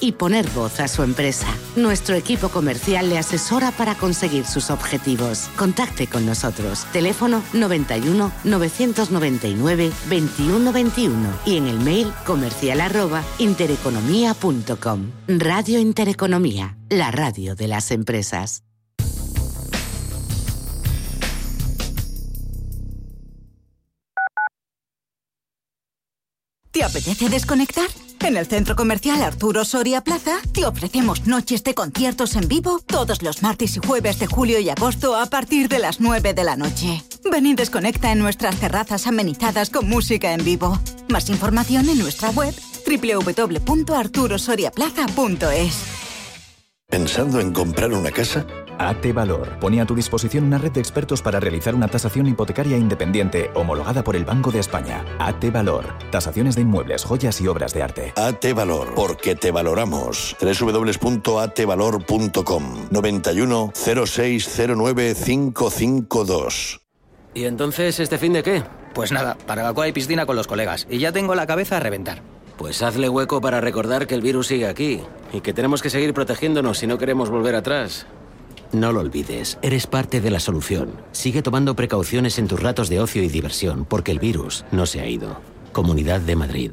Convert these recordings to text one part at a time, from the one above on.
y poner voz a su empresa. Nuestro equipo comercial le asesora para conseguir sus objetivos. Contacte con nosotros. Teléfono 91 999 2121 y en el mail comercial arroba intereconomía.com. Radio Intereconomía, la radio de las empresas. ¿Te apetece desconectar? En el centro comercial Arturo Soria Plaza te ofrecemos noches de conciertos en vivo todos los martes y jueves de julio y agosto a partir de las 9 de la noche. Ven y desconecta en nuestras terrazas amenizadas con música en vivo. Más información en nuestra web www.arturosoriaplaza.es. ¿Pensando en comprar una casa? AT Valor pone a tu disposición una red de expertos para realizar una tasación hipotecaria independiente homologada por el Banco de España. AT Valor. Tasaciones de inmuebles, joyas y obras de arte. AT Valor, porque te valoramos. www.atvalor.com 91 0609 552. ¿Y entonces este fin de qué? Pues nada, barbacoa y piscina con los colegas. Y ya tengo la cabeza a reventar. Pues hazle hueco para recordar que el virus sigue aquí y que tenemos que seguir protegiéndonos si no queremos volver atrás. No lo olvides, eres parte de la solución. Sigue tomando precauciones en tus ratos de ocio y diversión porque el virus no se ha ido. Comunidad de Madrid.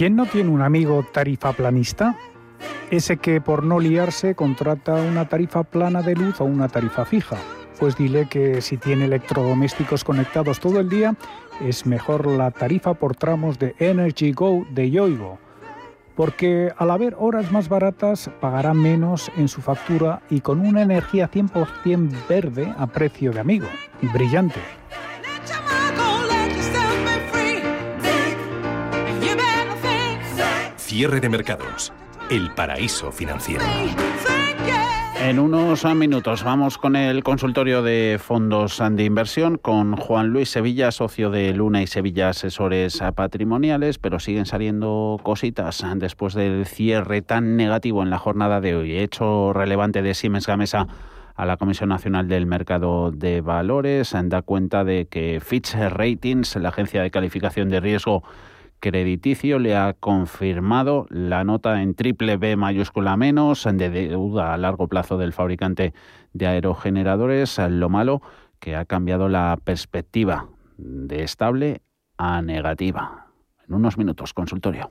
¿Quién no tiene un amigo tarifa planista? Ese que por no liarse contrata una tarifa plana de luz o una tarifa fija. Pues dile que si tiene electrodomésticos conectados todo el día, es mejor la tarifa por tramos de Energy Go de Yoigo. Porque al haber horas más baratas, pagará menos en su factura y con una energía 100% verde a precio de amigo. Brillante. Cierre de mercados. El paraíso financiero. En unos minutos vamos con el consultorio de fondos de inversión con Juan Luis Sevilla, socio de Luna y Sevilla Asesores Patrimoniales, pero siguen saliendo cositas después del cierre tan negativo en la jornada de hoy. Hecho relevante de Siemens Gamesa a la Comisión Nacional del Mercado de Valores da cuenta de que Fitch Ratings, la agencia de calificación de riesgo crediticio le ha confirmado la nota en triple B mayúscula menos de deuda a largo plazo del fabricante de aerogeneradores. Lo malo que ha cambiado la perspectiva de estable a negativa. En unos minutos, consultorio.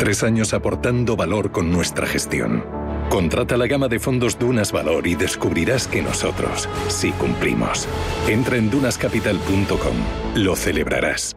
Tres años aportando valor con nuestra gestión. Contrata la gama de fondos Dunas Valor y descubrirás que nosotros sí cumplimos. Entra en dunascapital.com. Lo celebrarás.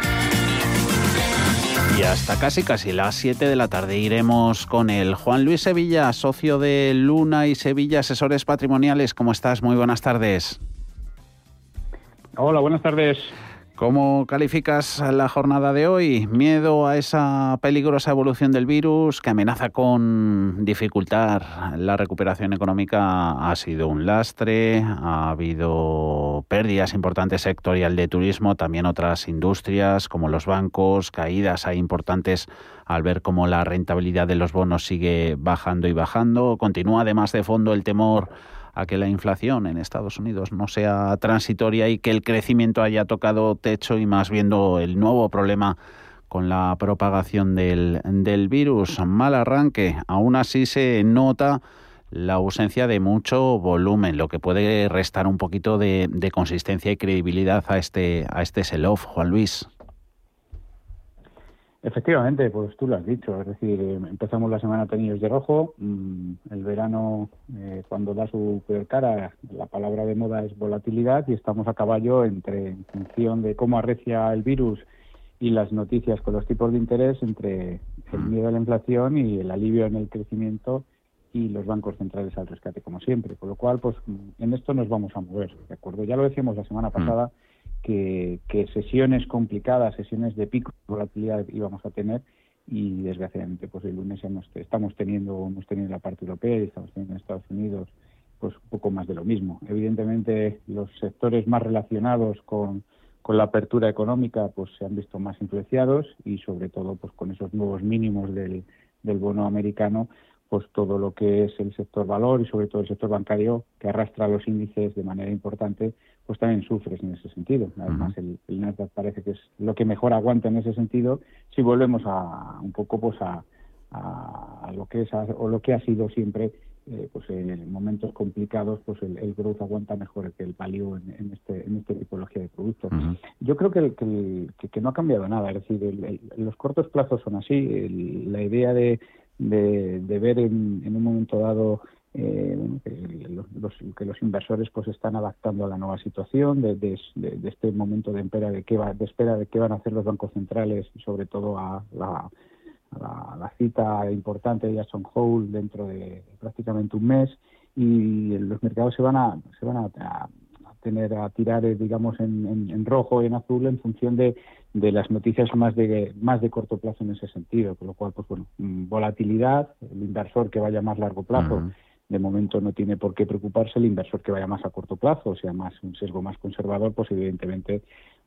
Y hasta casi casi las 7 de la tarde iremos con el Juan Luis Sevilla, socio de Luna y Sevilla Asesores Patrimoniales. ¿Cómo estás? Muy buenas tardes. Hola, buenas tardes. ¿Cómo calificas la jornada de hoy? ¿Miedo a esa peligrosa evolución del virus que amenaza con dificultar la recuperación económica? Ha sido un lastre, ha habido pérdidas importantes sectorial de turismo, también otras industrias como los bancos, caídas hay importantes al ver cómo la rentabilidad de los bonos sigue bajando y bajando. Continúa además de fondo el temor a que la inflación en Estados Unidos no sea transitoria y que el crecimiento haya tocado techo y más viendo el nuevo problema con la propagación del, del virus. Mal arranque, aún así se nota la ausencia de mucho volumen, lo que puede restar un poquito de, de consistencia y credibilidad a este, a este sell-off, Juan Luis. Efectivamente, pues tú lo has dicho, es decir, eh, empezamos la semana tenidos de rojo, mm, el verano eh, cuando da su peor cara, la palabra de moda es volatilidad y estamos a caballo entre, en función de cómo arrecia el virus y las noticias con los tipos de interés, entre el mm. miedo a la inflación y el alivio en el crecimiento y los bancos centrales al rescate, como siempre. Con lo cual, pues en esto nos vamos a mover, ¿de acuerdo? Ya lo decíamos la semana mm. Pasada que, sesiones complicadas, sesiones de pico de volatilidad íbamos a tener y desgraciadamente pues el lunes hemos, estamos teniendo, hemos tenido en la parte europea y estamos teniendo en Estados Unidos pues un poco más de lo mismo. Evidentemente los sectores más relacionados con, con la apertura económica pues se han visto más influenciados y sobre todo pues con esos nuevos mínimos del, del bono americano pues todo lo que es el sector valor y sobre todo el sector bancario que arrastra los índices de manera importante, pues también sufres en ese sentido. Además, el, el, Nasdaq parece que es lo que mejor aguanta en ese sentido. Si volvemos a un poco pues a, a, lo que es o lo que ha sido siempre eh, pues en momentos complicados pues el, el, growth aguanta mejor que el value en, en este en esta tipología de productos yo creo que, que, que, no ha cambiado nada. Es decir los cortos plazos son así. La idea de de, ver en, un momento dado eh, que, los, que los inversores pues están adaptando a la nueva situación de, de, este momento de espera de qué va de espera de qué van a hacer los bancos centrales sobre todo a la, la, cita importante de Jackson Hole dentro de prácticamente un mes y los mercados se van a se van a tener a tirar, eh, digamos, en, en, rojo y en azul en función de, de, las noticias más de, más de corto plazo en ese sentido. Con lo cual, pues bueno, mm, volatilidad, el inversor que vaya más largo plazo. de momento no tiene por qué preocuparse el inversor que vaya más a corto plazo, o sea, más un sesgo más conservador, pues evidentemente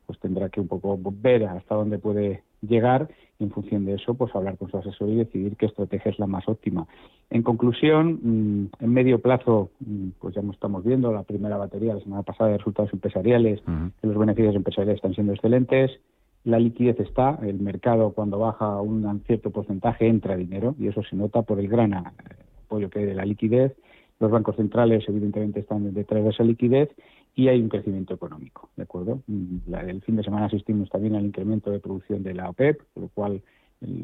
pues tendrá que un poco ver hasta dónde puede llegar y en función de eso pues hablar con su asesor y decidir qué estrategia es la más óptima. En conclusión, mm, en medio plazo mm, pues ya estamos viendo la primera batería la semana pasada de resultados empresariales, los beneficios empresariales están siendo excelentes, la liquidez está, el mercado cuando baja un cierto porcentaje entra dinero y eso se nota por el gran apoyo que hay de la liquidez. Los bancos centrales evidentemente están detrás de esa liquidez y hay un crecimiento económico, ¿de acuerdo? Mm, el fin de semana asistimos también al incremento de producción de la OPEP, lo cual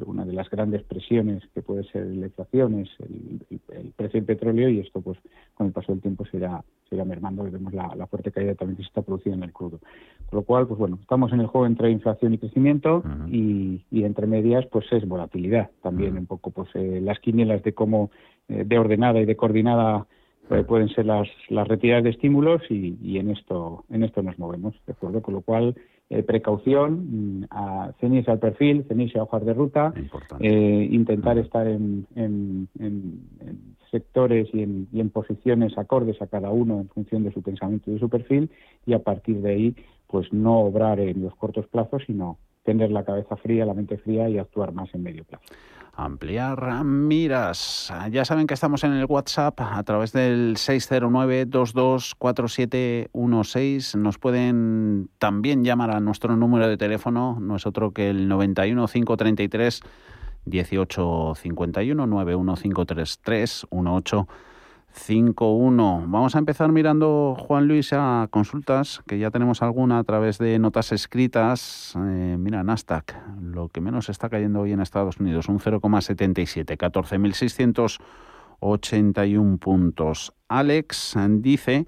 una de las grandes presiones que puede ser la inflación es el, precio del petróleo y esto pues con el paso del tiempo se irá, mermando y vemos la, fuerte caída también que se está produciendo en el crudo. Por lo cual, pues bueno, estamos en el juego entre inflación y crecimiento y, entre medias pues es volatilidad. También un poco pues eh, las quinielas de cómo eh, de ordenada y de coordinada eh, pueden ser las, las retiradas de estímulos y, en esto en esto nos movemos, ¿de acuerdo? Con lo cual, eh, precaución, mm, a ceñirse al perfil, ceñirse a hojas de ruta, eh, intentar estar en, en, sectores y en, y en posiciones acordes a cada uno en función de su pensamiento y de su perfil y a partir de ahí, pues no obrar en los cortos plazos, sino tener la cabeza fría, la mente fría y actuar más en medio plazo. Ampliar miras. Ya saben que estamos en el WhatsApp a través del 609-224716. Nos pueden también llamar a nuestro número de teléfono, no es otro que el 91 533 1851 91533 18 5-1. Vamos a empezar mirando, Juan Luis, a consultas, que ya tenemos alguna a través de notas escritas. Eh, mira, Nasdaq, lo que menos está cayendo hoy en Estados Unidos, un 0,77, 14.681 puntos. Alex dice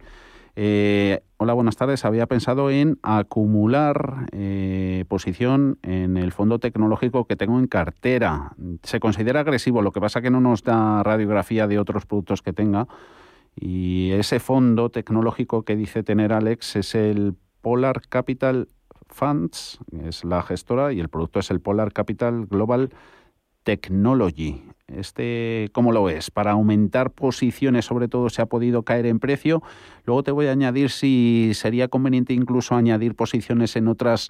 eh, hola, buenas tardes. Había pensado en acumular eh, posición en el fondo tecnológico que tengo en cartera. Se considera agresivo, lo que pasa que no nos da radiografía de otros productos que tenga. Y ese fondo tecnológico que dice tener Alex es el Polar Capital Funds, es la gestora, y el producto es el Polar Capital Global Technology. Este, ¿Cómo lo ves? Para aumentar posiciones, sobre todo, se ha podido caer en precio. Luego te voy a añadir si sería conveniente incluso añadir posiciones en otros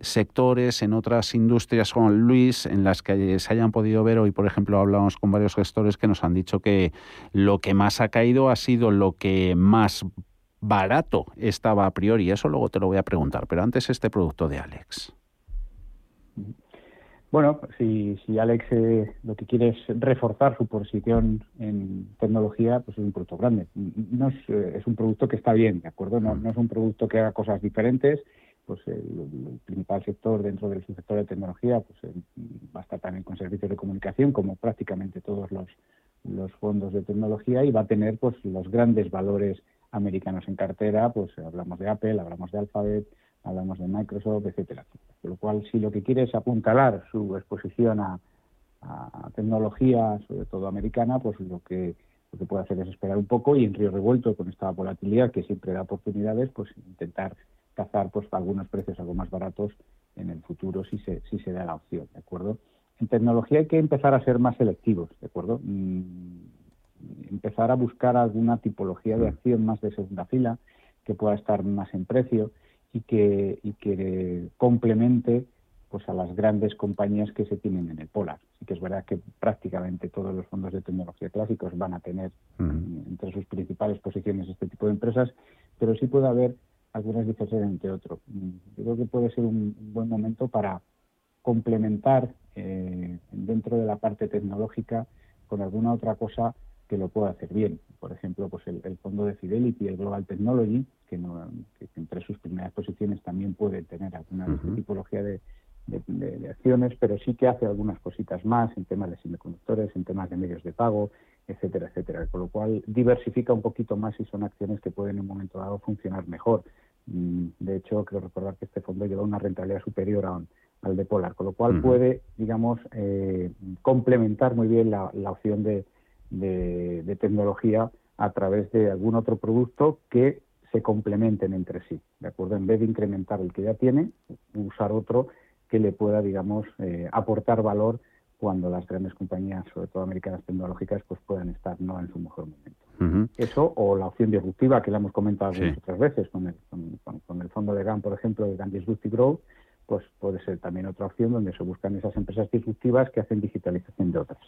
sectores, en otras industrias, Juan Luis, en las que se hayan podido ver. Hoy, por ejemplo, hablamos con varios gestores que nos han dicho que lo que más ha caído ha sido lo que más barato estaba a priori. Eso luego te lo voy a preguntar. Pero antes este producto de Alex. Bueno, si, si Alex eh, lo que quiere es reforzar su posición en tecnología, pues es un producto grande. No es, eh, es un producto que está bien, ¿de acuerdo? No, no, es un producto que haga cosas diferentes. Pues el, principal sector dentro del sector de tecnología pues eh, va a estar también con servicios de comunicación, como prácticamente todos los, los fondos de tecnología, y va a tener pues los grandes valores americanos en cartera. Pues hablamos de Apple, hablamos de Alphabet, hablamos de Microsoft, etcétera, Con lo cual, si lo que quiere es apuntalar su exposición a, tecnología, sobre todo americana, pues lo que, lo que puede hacer es esperar un poco y en río revuelto, con esta volatilidad que siempre da oportunidades, pues intentar cazar pues algunos precios algo más baratos en el futuro si se, si se da la opción, ¿de acuerdo? En tecnología hay que empezar a ser más selectivos, ¿de acuerdo? Mm, empezar a buscar alguna tipología de acción más de segunda fila que pueda estar más en precio y que, y que complemente pues a las grandes compañías que se tienen en el Polar. Sí que es verdad que prácticamente todos los fondos de tecnología clásicos van a tener entre sus principales posiciones este tipo de empresas, pero sí puede haber algunas diferencias entre otros. Yo creo que puede ser un buen momento para complementar eh, dentro de la parte tecnológica con alguna otra cosa que lo pueda hacer bien. Por ejemplo, pues el, el fondo de Fidelity, el Global Technology, que, no, entre sus primeras posiciones también puede tener alguna tipología de, acciones, pero sí que hace algunas cositas más en temas de semiconductores, en temas de medios de pago, etcétera, etcétera. Con lo cual diversifica un poquito más y son acciones que pueden en un momento dado funcionar mejor. Mm, de hecho, creo recordar que este fondo lleva una rentabilidad superior al de Polar, con lo cual puede, digamos, eh, complementar muy bien la, opción de, de tecnología a través de algún otro producto que se complementen entre sí, ¿de acuerdo? En vez de incrementar el que ya tiene, usar otro que le pueda, digamos, eh, aportar valor cuando las grandes compañías, sobre todo americanas tecnológicas, pues puedan estar no en su mejor momento. Eso o la opción disruptiva que la hemos comentado otras veces con el, con, el fondo de GAN, por ejemplo, de GAN Disruptive Growth, pues puede ser también otra opción donde se buscan esas empresas disruptivas que hacen digitalización de otras.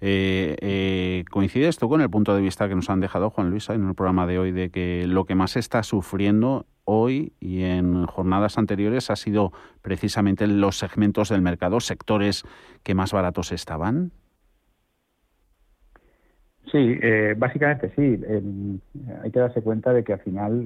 Eh, eh, ¿Coincide esto con el punto de vista que nos han dejado Juan Luis en el programa de hoy de que lo que más está sufriendo hoy y en jornadas anteriores ha sido precisamente los segmentos del mercado, sectores que más baratos estaban? Sí, eh, básicamente sí. hay que darse cuenta de que al final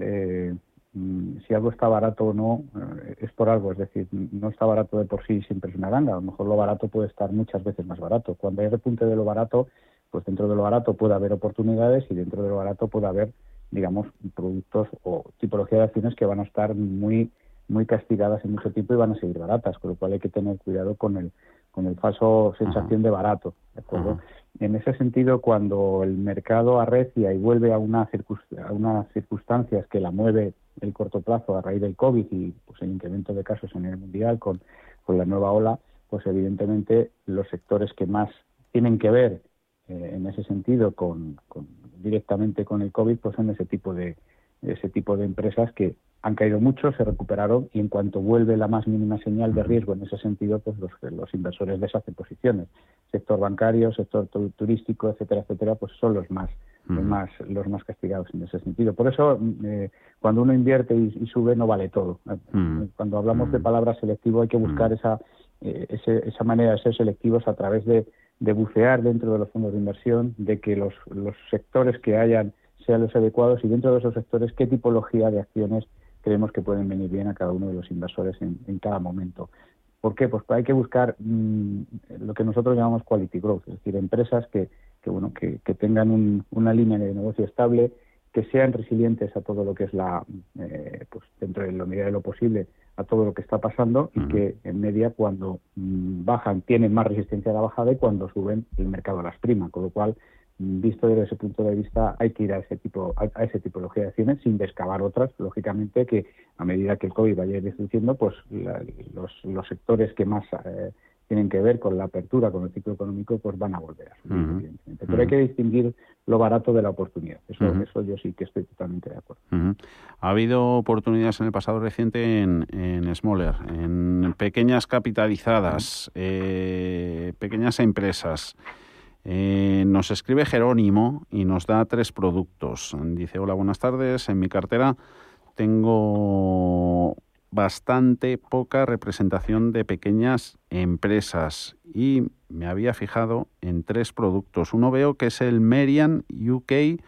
si algo está barato o no, eh, es por algo, es decir, no está barato de por sí siempre es una ganga, a lo mejor lo barato puede estar muchas veces más barato. Cuando hay repunte de lo barato, pues dentro de lo barato puede haber oportunidades y dentro de lo barato puede haber, digamos, productos o tipología de acciones que van a estar muy muy castigadas en mucho tiempo y van a seguir baratas, con lo cual hay que tener cuidado con el con el falso sensación de barato, ¿de acuerdo? En ese sentido, cuando el mercado arrecia y vuelve a, una a unas circunstancias que la mueve el corto plazo a raíz del COVID y pues, el incremento de casos en el mundial con, con la nueva ola, pues evidentemente los sectores que más tienen que ver eh, en ese sentido con, con, directamente con el COVID, pues son ese tipo de ese tipo de empresas que han caído mucho, se recuperaron y en cuanto vuelve la más mínima señal de riesgo en ese sentido, pues los, los inversores deshacen posiciones. Sector bancario, sector turístico, etcétera, etcétera, pues son los más los más los más castigados en ese sentido. Por eso, eh, cuando uno invierte y, sube, no vale todo. Cuando hablamos de palabra selectivo, hay que buscar esa eh, esa manera de ser selectivos a través de, de bucear dentro de los fondos de inversión, de que los, los sectores que hayan sean los adecuados y dentro de esos sectores qué tipología de acciones creemos que pueden venir bien a cada uno de los inversores en, cada momento. ¿Por qué? Pues hay que buscar mm, lo que nosotros llamamos quality growth, es decir, empresas que, que bueno, que, tengan una línea de negocio estable, que sean resilientes a todo lo que es la, eh, pues dentro de la medida de lo posible, a todo lo que está pasando y que en media cuando mm, bajan tienen más resistencia a la bajada y cuando suben el mercado las prima, con lo cual visto desde ese punto de vista, hay que ir a ese tipo a, ese tipología de acciones sin descavar otras. Lógicamente que a medida que el COVID vaya reduciendo, pues los, los sectores que más eh, tienen que ver con la apertura, con el ciclo económico, pues van a volver a subir, Pero hay que distinguir lo barato de la oportunidad. Eso, eso yo sí que estoy totalmente de acuerdo. Ha habido oportunidades en el pasado reciente en, en Smaller, en pequeñas capitalizadas, eh, pequeñas empresas. Eh, nos escribe Jerónimo y nos da tres productos. Dice, hola, buenas tardes. En mi cartera tengo bastante poca representación de pequeñas empresas y me había fijado en tres productos. Uno veo que es el Merian UK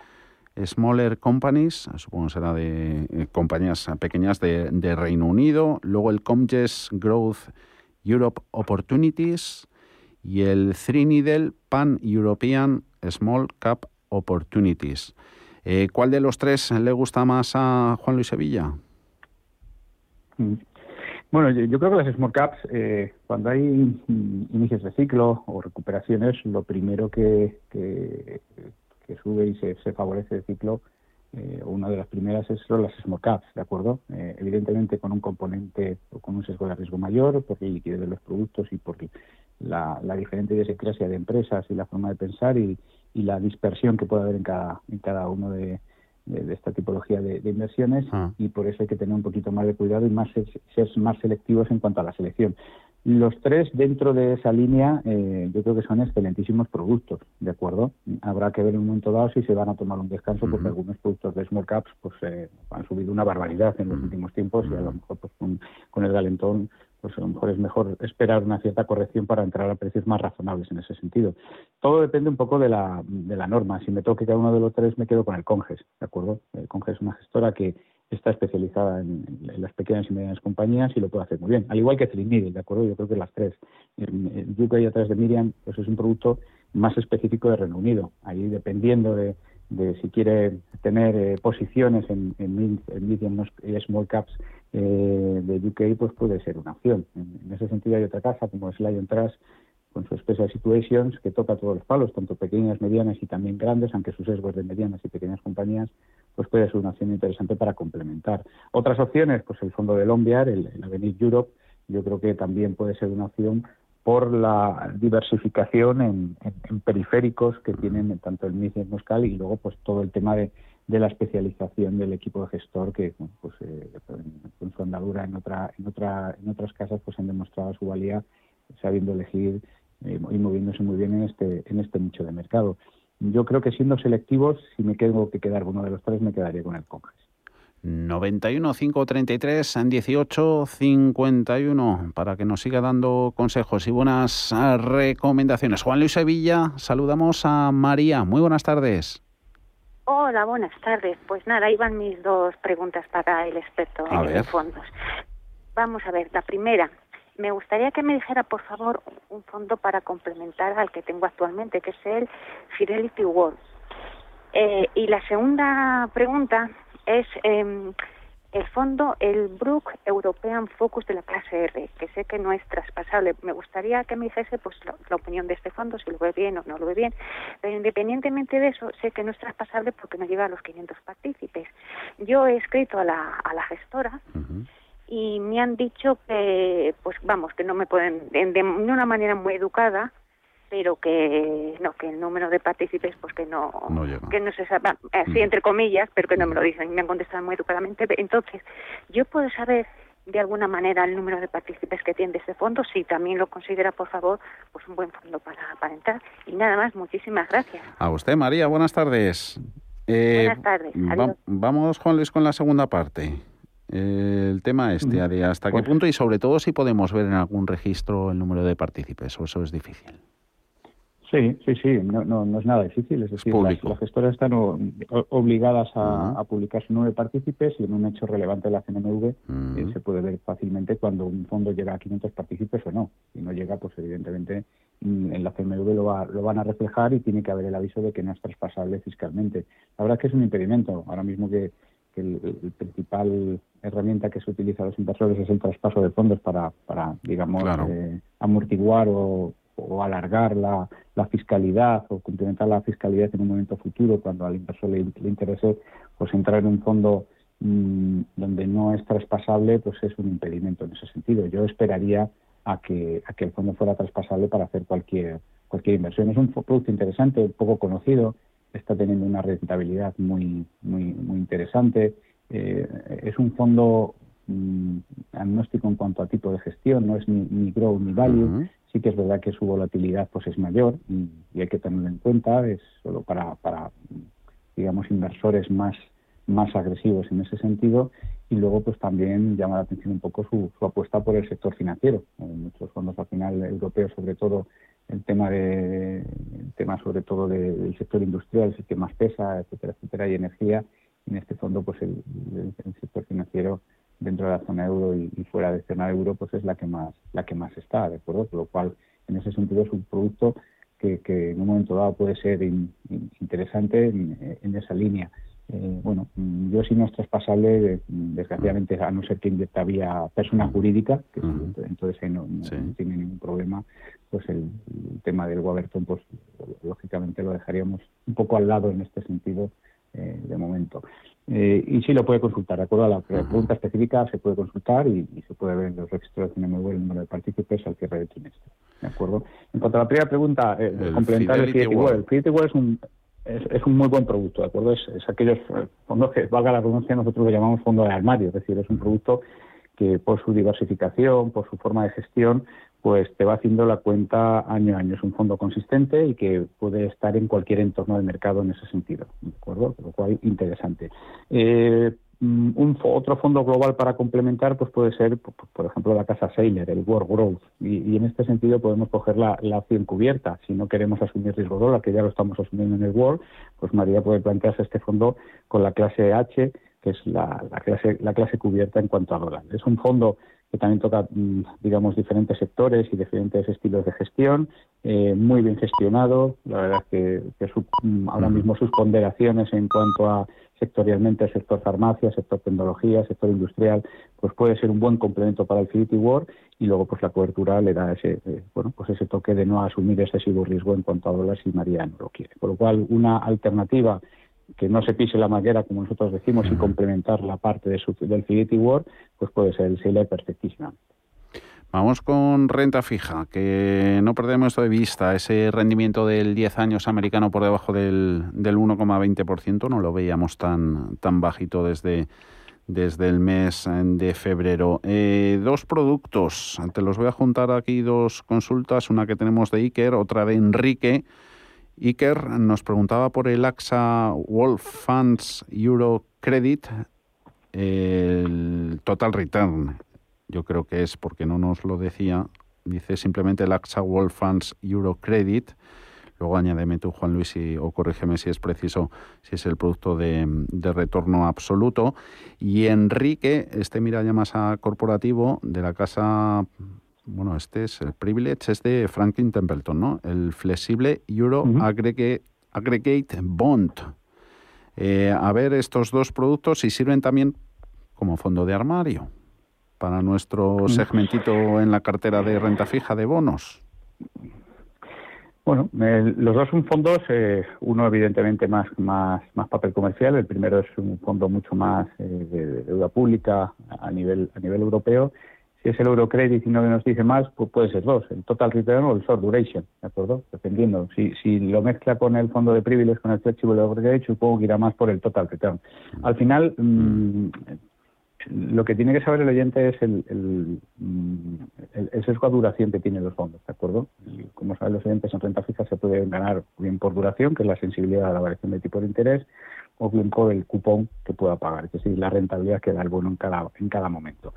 Smaller Companies, supongo será de eh, compañías pequeñas de, de Reino Unido. Luego el Comges Growth Europe Opportunities y el Trinidad Pan European Small Cap Opportunities. Eh, ¿Cuál de los tres le gusta más a Juan Luis Sevilla? Mm. Bueno, yo, creo que las small caps, eh, cuando hay inicios de ciclo o recuperaciones, lo primero que, que, sube y se, favorece el ciclo, eh, una de las primeras es las small caps, ¿de acuerdo? evidentemente con un componente o con un sesgo de riesgo mayor, por la liquidez de los productos y por la, la diferente idiosincrasia de empresas y la forma de pensar y, y, la dispersión que puede haber en cada, en cada uno de, de, esta tipología de, inversiones ah. y por eso hay que tener un poquito más de cuidado y más ser, más selectivos en cuanto a la selección. Los tres dentro de esa línea eh, yo creo que son excelentísimos productos, ¿de acuerdo? Habrá que ver en un momento dado si se van a tomar un descanso porque algunos productos de small caps pues eh, han subido una barbaridad en los últimos tiempos y a lo mejor pues con, con el galentón pues a lo mejor es mejor esperar una cierta corrección para entrar a precios más razonables en ese sentido. Todo depende un poco de la, de la norma. Si me toque cada uno de los tres, me quedo con el Conges, ¿de acuerdo? El Conges es una gestora que está especializada en, las pequeñas y medianas compañías y lo puede hacer muy bien. Al igual que Trinidad, ¿de acuerdo? Yo creo que las tres. El UK a de Miriam, pues es un producto más específico de Reino Unido. Ahí, dependiendo de, de si quiere tener eh, posiciones en, en, medium y small caps eh, de UK, pues puede ser una opción. En, ese sentido hay otra casa como es Lion Trust con sus Special Situations que toca todos los palos, tanto pequeñas, medianas y también grandes, aunque sus sesgo de medianas y pequeñas compañías, pues puede ser una opción interesante para complementar. Otras opciones, pues el fondo de Lombiar, el, el Avenir Europe, yo creo que también puede ser una opción por la diversificación en, periféricos que tienen tanto el MIS y Moscal y luego pues todo el tema de, la especialización del equipo de gestor que pues eh, con su andadura en otra en otra en otras casas pues han demostrado su valía sabiendo elegir y moviéndose muy bien en este en este nicho de mercado yo creo que siendo selectivos si me tengo que quedar con uno de los tres me quedaría con el Congas 91 533 18 51 para que nos siga dando consejos y buenas ah, recomendaciones. Juan Luis Sevilla, saludamos a María. Muy buenas tardes. Hola, buenas tardes. Pues nada, ahí van mis dos preguntas para el experto en fondos. Vamos a ver, la primera, me gustaría que me dijera, por favor, un fondo para complementar al que tengo actualmente, que es el Fidelity World. Eh, y la segunda pregunta es eh, el fondo, el Brook European Focus de la clase R, que sé que no es traspasable. Me gustaría que me dijese pues la, opinión de este fondo, si lo ve bien o no lo ve bien. Pero independientemente de eso, sé que no es traspasable porque no llega a los 500 partícipes. Yo he escrito a la, a la gestora y me han dicho que, pues vamos, que no me pueden, de, de una manera muy educada, pero que no que el número de partícipes pues que no, que no se sabe así mm. entre comillas pero que no me lo dicen. Me han contestado muy educadamente. Entonces yo puedo saber de alguna manera el número de partícipes que tiene este fondo. Si también lo considera por favor pues un buen fondo para, para entrar. Y nada más muchísimas gracias. A usted María buenas tardes. Eh, buenas tardes vamos Juan Luis con la segunda parte el tema este, hasta qué punto y sobre todo si podemos ver en algún registro el número de partícipes o eso es difícil. Sí, sí, sí, no, no, no es nada difícil. Es decir, las, gestoras están obligadas a, publicar su número de partícipes y en un hecho relevante de la CNMV eh, se puede ver fácilmente cuando un fondo llega a 500 partícipes o no. Si no llega, pues evidentemente mm, en la CNMV lo, lo van a reflejar y tiene que haber el aviso de que no es traspasable fiscalmente. La verdad es que es un impedimento. Ahora mismo que, el, principal herramienta que se utiliza a los inversores es el traspaso de fondos para, para digamos, eh, amortiguar o o alargar la, la, fiscalidad o complementar la fiscalidad en un momento futuro cuando al inversor le, interese pues entrar en un fondo mm, donde no es traspasable pues es un impedimento en ese sentido. Yo esperaría a que a que el fondo fuera traspasable para hacer cualquier cualquier inversión. Es un producto interesante poco conocido está teniendo una rentabilidad muy muy muy interesante. Eh, es un fondo mm, agnóstico en cuanto a tipo de gestión, no es ni, ni grow ni value, sí que es verdad que su volatilidad pues es mayor y, hay que tenerlo en cuenta, es solo para, para digamos, inversores más, más agresivos en ese sentido. Y luego pues también llama la atención un poco su, apuesta por el sector financiero. En muchos fondos al final europeos sobre todo el tema de el tema sobre todo del sector industrial el que más pesa, etcétera, etcétera, y energía. En este fondo pues el sector financiero dentro de la zona euro y, fuera de zona euro, pues es la que más la que más está, ¿de acuerdo? Por lo cual, en ese sentido, es un producto que, en un momento dado puede ser interesante en, esa línea. Eh, bueno, yo si no es traspasable, desgraciadamente, a no ser que inyecta vía persona jurídica, que entonces ahí no, tiene ningún problema, pues el, tema del Waberton, pues lógicamente lo dejaríamos un poco al lado en este sentido eh, de momento. Eh, y sí lo puede consultar, de acuerdo a la pregunta específica, se puede consultar y, se puede ver en los registros de CNMV el número de partícipes al cierre del trimestre. ¿De acuerdo? En cuanto a la primera pregunta, eh, complementar el Fidelity World. El Fidelity World es un, es, un muy buen producto, ¿de acuerdo? Es, es aquellos eh, fondos que, valga la redundancia, nosotros lo llamamos fondo de armario, es decir, es un producto que por su diversificación, por su forma de gestión, pues te va haciendo la cuenta año a año. Es un fondo consistente y que puede estar en cualquier entorno del mercado en ese sentido, ¿de acuerdo? Lo cual, interesante. Eh, un otro fondo global para complementar pues puede ser, por, ejemplo, la casa Sailor, el World Growth. Y, en este sentido podemos coger la, la, opción cubierta. Si no queremos asumir riesgo dólar, que ya lo estamos asumiendo en el World, pues María puede plantearse este fondo con la clase H, que es la, la clase, la clase cubierta en cuanto a dólar. Es un fondo que también toca, mm, digamos, diferentes sectores y diferentes estilos de gestión, eh, muy bien gestionado. La verdad es que, mm, ahora mismo sus ponderaciones en cuanto a sectorialmente el sector farmacia, sector tecnología, sector industrial, pues puede ser un buen complemento para el Infinity War y luego pues la cobertura le da ese, eh, bueno, pues ese toque de no asumir excesivo riesgo en cuanto a dólares si María no lo quiere. Por lo cual, una alternativa que no se pise la manguera, como nosotros decimos, y complementar la parte de su, del Fidelity World, pues puede ser el Sailor perfectísima. Vamos con renta fija, que no perdemos de vista. Ese rendimiento del 10 años americano por debajo del, del 1,20% no lo veíamos tan, tan bajito desde, desde el mes de febrero. Eh, dos productos, te los voy a juntar aquí dos consultas, una que tenemos de Iker, otra de Enrique. Iker nos preguntaba por el AXA Wolf Funds Euro Credit, el Total Return yo creo que es porque no nos lo decía, dice simplemente el AXA World Funds Euro Credit. Luego añádeme tú, Juan Luis, o corrígeme si es preciso, si es el producto de, retorno absoluto. Y Enrique, este mira ya más a corporativo de la casa, bueno, este es el Privilege, es de Franklin Templeton, ¿no? El flexible Euro Aggregate, Bond. Eh, a ver estos dos productos si sirven también como fondo de armario para nuestro mm. segmentito en la cartera de renta fija de bonos? Bueno, los dos son fondos, eh, uno evidentemente más, más, más papel comercial, el primero es un fondo mucho más eh, de, deuda pública a nivel, a nivel europeo. Si es el Eurocredit y no nos dice más, pues puede ser dos, el Total Return o el Short Duration, ¿de acuerdo? Dependiendo. Si, si lo mezcla con el fondo de privilegios, con el Flexible Overcredit, supongo que irá más por el Total Return. Al final, mm, lo que tiene que saber el oyente es el, el, el, sesgo a duración que tienen los fondos, ¿de acuerdo? como saben los oyentes, en renta fija se puede ganar bien por duración, que es la sensibilidad a la variación de tipo de interés, o bien por el cupón que pueda pagar, es la rentabilidad que da el bono en cada, en cada momento.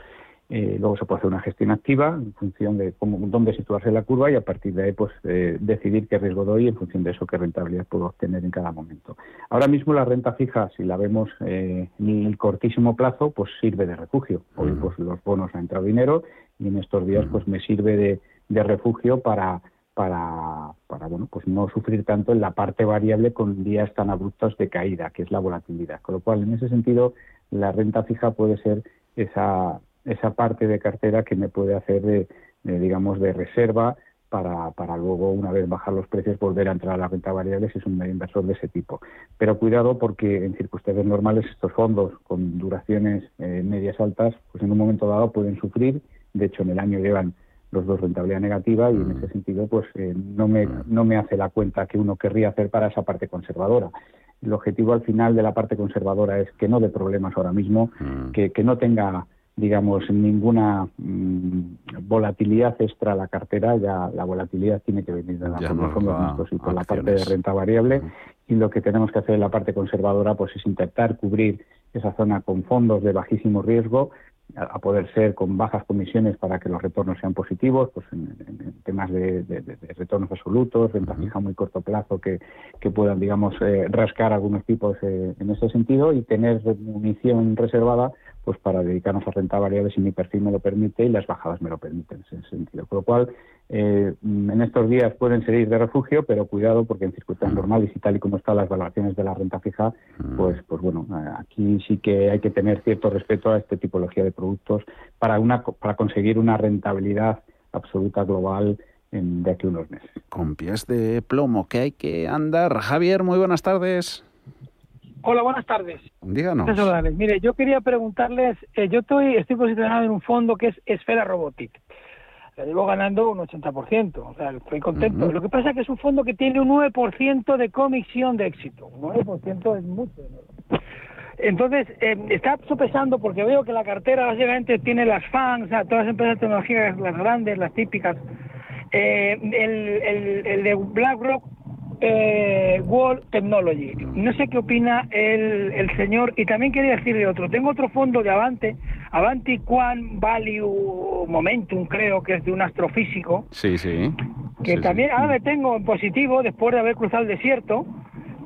Eh, luego se puede hacer una gestión activa en función de cómo, dónde situarse la curva y a partir de ahí pues eh, decidir qué riesgo doy en función de eso qué rentabilidad puedo obtener en cada momento. Ahora mismo la renta fija, si la vemos eh, en el cortísimo plazo, pues sirve de refugio. Hoy pues los bonos ha entrado dinero y en estos días pues me sirve de, de refugio para para, para bueno pues no sufrir tanto en la parte variable con días tan abruptos de caída, que es la volatilidad. Con lo cual, en ese sentido, la renta fija puede ser esa esa parte de cartera que me puede hacer de, digamos, de reserva para, para, luego, una vez bajar los precios, volver a entrar a la renta variable si es un inversor de ese tipo. Pero cuidado porque en circunstancias normales estos fondos con duraciones eh, medias altas, pues en un momento dado pueden sufrir. De hecho, en el año llevan los dos rentabilidad negativa y en mm. ese sentido, pues eh, no, me, mm. no me hace la cuenta que uno querría hacer para esa parte conservadora. El objetivo al final de la parte conservadora es que no dé problemas ahora mismo, mm. que, que no tenga digamos, ninguna mm, volatilidad extra a la cartera, ya la volatilidad tiene que venir de la fondos y por la parte de renta variable. Y lo que tenemos que hacer en la parte conservadora pues es intentar cubrir esa zona con fondos de bajísimo riesgo, a, poder ser con bajas comisiones para que los retornos sean positivos, pues en, temas de, retornos absolutos, renta fija a muy corto plazo que, que puedan, digamos, eh, rascar algunos tipos eh, en ese sentido y tener munición reservada pues para dedicarnos a renta variable si mi perfil me lo permite y las bajadas me lo permiten en ese sentido. Con lo cual, eh, en estos días pueden seguir de refugio, pero cuidado porque en circunstancias normales y tal y como están las valoraciones de la renta fija, pues, pues bueno, aquí sí que hay que tener cierto respeto a esta tipología de productos para, una, para conseguir una rentabilidad absoluta global en, de aquí a unos meses. Con pies de plomo que hay que andar. Javier, muy buenas tardes. Hola, buenas tardes. Díganos. Mire, yo quería preguntarles, eh, yo estoy, estoy posicionado en un fondo que es Esfera Robotic. Le llevo ganando un 80%, o sea, estoy contento. Lo que pasa es que es un fondo que tiene un 9% de comisión de éxito. Un 9% es mucho Entonces, eh, está sopesando porque veo que la cartera básicamente tiene las fans, o sea, todas las empresas de tecnología, las grandes, las típicas. Eh, el, el, el de BlackRock eh, World Technology. No sé qué opina el, el señor. Y también quería decirle otro. Tengo otro fondo de Avante, Avanti Quant Value Momentum, creo que es de un astrofísico. Sí, sí. Que también ahora me tengo en positivo después de haber cruzado el desierto.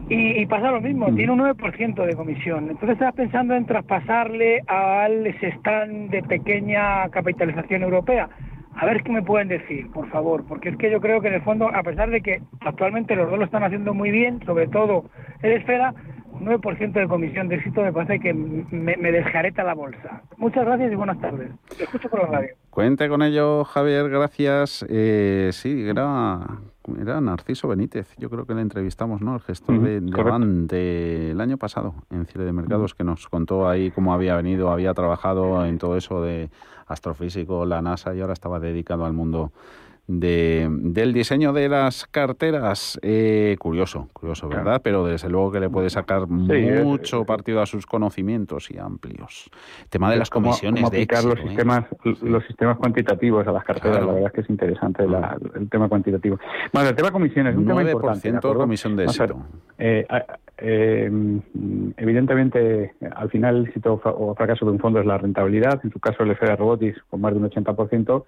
Y, pasa lo mismo, mm. tiene un 9% de comisión. Entonces estaba pensando en traspasarle al stand de pequeña capitalización europea a ver qué me pueden decir, por favor, porque es que yo creo que en el fondo, a pesar de que actualmente los dos lo están haciendo muy bien, sobre todo el Esfera, un 9% de comisión de éxito me parece que me, me desjareta la bolsa. Muchas gracias y buenas tardes. Te escucho por la radio. Cuente con ello, Javier, gracias. Eh, sí, era, era Narciso Benítez, yo creo que le entrevistamos, ¿no? El gestor de, de el año pasado en Cire de Mercados, que nos contó ahí cómo había venido, había trabajado en todo eso de astrofísico, la NASA, y ahora estaba dedicado al mundo de, del diseño de las carteras. Eh, curioso, curioso, ¿verdad? Pero desde luego que le puede sacar mucho partido a sus conocimientos y amplios. tema de las comisiones de aplicar los ¿eh? sistemas los sistemas cuantitativos a las carteras. La verdad es que es interesante el tema cuantitativo. Bueno, el tema comisiones es un tema importante. ¿de comisión de éxito. Eh, evidentemente, al final el éxito o fracaso de un fondo es la rentabilidad. En su caso, el FD Robotics con más de un 80%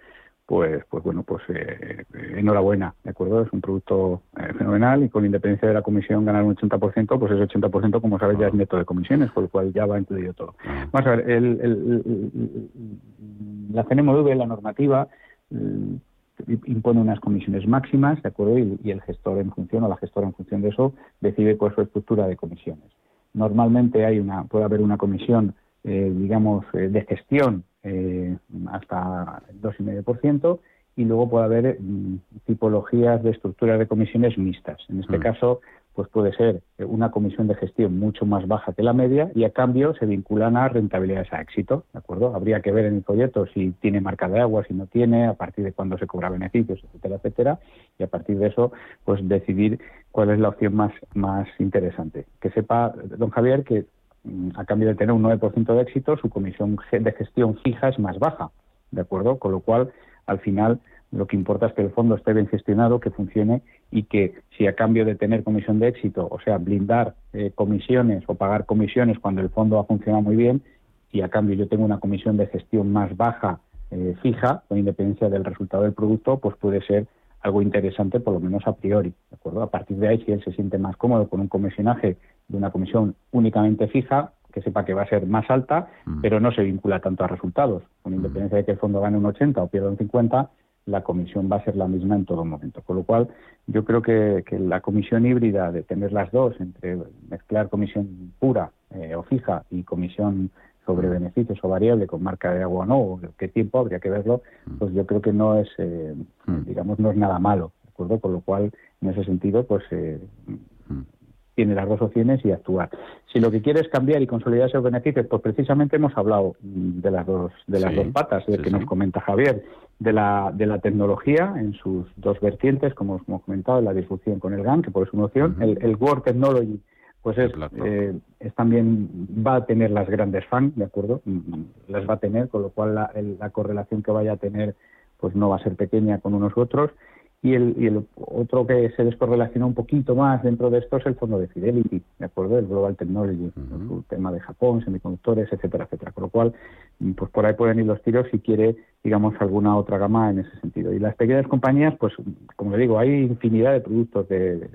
pues, pues bueno, pues eh, enhorabuena, ¿de acuerdo? Es un producto eh, fenomenal y con independencia de la comisión ganar un 80%, pues ese 80%, como sabes, ya es neto de comisiones, con lo cual ya va incluido todo. Vamos a ver, el, el, la CNMV, la normativa, impone unas comisiones máximas, ¿de acuerdo? Y, y, el gestor en función, o la gestora en función de eso, decide cuál es su estructura de comisiones. Normalmente hay una, puede haber una comisión, eh, digamos, de gestión eh, hasta el 2,5%, y luego puede haber mm, tipologías de estructuras de comisiones mixtas. En este mm. caso, pues puede ser una comisión de gestión mucho más baja que la media y a cambio se vinculan a rentabilidades a éxito, ¿de acuerdo? Habría que ver en el folleto si tiene marca de agua, si no tiene, a partir de cuándo se cobra beneficios, etcétera, etcétera, y a partir de eso, pues decidir cuál es la opción más, más interesante. Que sepa, don Javier, que a cambio de tener un 9% de éxito, su comisión de gestión fija es más baja, ¿de acuerdo? Con lo cual, al final, lo que importa es que el fondo esté bien gestionado, que funcione y que si a cambio de tener comisión de éxito, o sea, blindar eh, comisiones o pagar comisiones cuando el fondo ha funcionado muy bien, y a cambio yo tengo una comisión de gestión más baja eh, fija, con independencia del resultado del producto, pues puede ser algo interesante, por lo menos a priori. ¿de acuerdo? A partir de ahí, si él se siente más cómodo con un comisionaje de una comisión únicamente fija, que sepa que va a ser más alta, mm. pero no se vincula tanto a resultados. Con mm. independencia de que el fondo gane un 80 o pierda un 50, la comisión va a ser la misma en todo momento. Con lo cual, yo creo que, la comisión híbrida de tener las dos, entre mezclar comisión pura eh, o fija y comisión sobre beneficios o variable con marca de agua o no, o qué tiempo habría que verlo, pues yo creo que no es, eh, digamos, no es nada malo, ¿de acuerdo? Con lo cual, en ese sentido, pues eh, tiene las dos opciones y actuar. Si lo que quiere es cambiar y consolidar esos beneficios, pues precisamente hemos hablado de las dos, de las dos patas, de que nos comenta Javier, de la, de la tecnología en sus dos vertientes, como hemos comentado, la discusión con el GAN, que por es una opción, el, el World Technology pues es, eh, es, también va a tener las grandes fans, ¿de acuerdo? Mm, mm, las va a tener, con lo cual la, la, correlación que vaya a tener pues no va a ser pequeña con unos u otros. Y el, y el otro que se descorrelaciona un poquito más dentro de esto es el fondo de Fidelity, ¿de acuerdo? El Global Technology, el tema de Japón, semiconductores, etcétera, etcétera. Con lo cual, pues por ahí pueden ir los tiros si quiere, digamos, alguna otra gama en ese sentido. Y las pequeñas compañías, pues como le digo, hay infinidad de productos de,